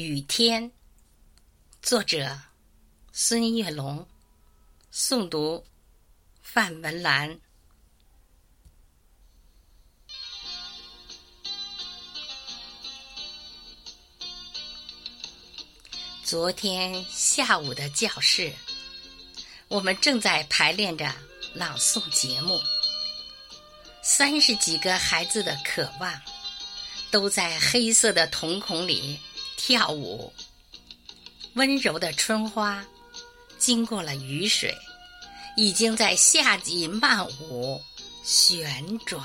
雨天，作者孙月龙，诵读范文兰。昨天下午的教室，我们正在排练着朗诵节目，三十几个孩子的渴望，都在黑色的瞳孔里。跳舞，温柔的春花，经过了雨水，已经在夏季漫舞旋转。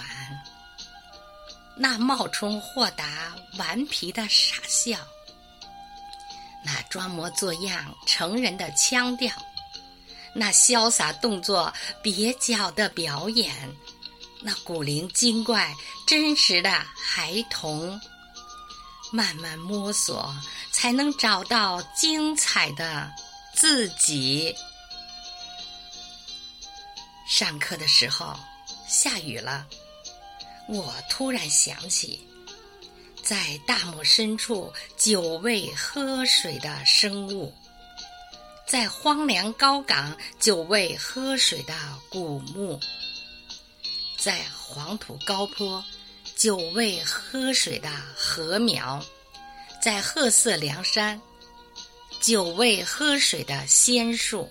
那冒充豁达顽皮的傻笑，那装模作样成人的腔调，那潇洒动作蹩脚的表演，那古灵精怪真实的孩童。慢慢摸索，才能找到精彩的自己。上课的时候下雨了，我突然想起，在大漠深处久未喝水的生物，在荒凉高岗久未喝水的古墓，在黄土高坡。久未喝水的禾苗，在褐色梁山；久未喝水的仙树。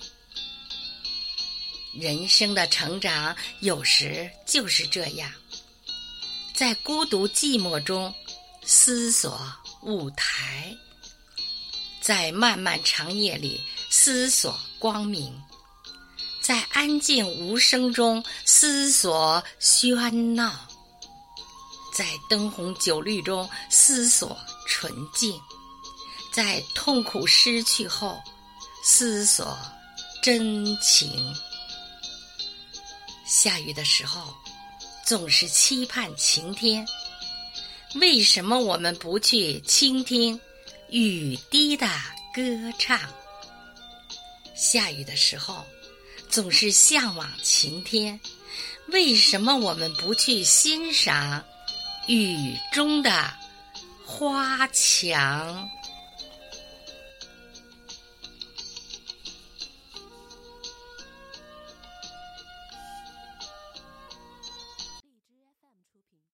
人生的成长有时就是这样，在孤独寂寞中思索舞台，在漫漫长夜里思索光明，在安静无声中思索喧闹。在灯红酒绿中思索纯净，在痛苦失去后思索真情。下雨的时候，总是期盼晴天。为什么我们不去倾听雨滴的歌唱？下雨的时候，总是向往晴天。为什么我们不去欣赏？雨中的花墙。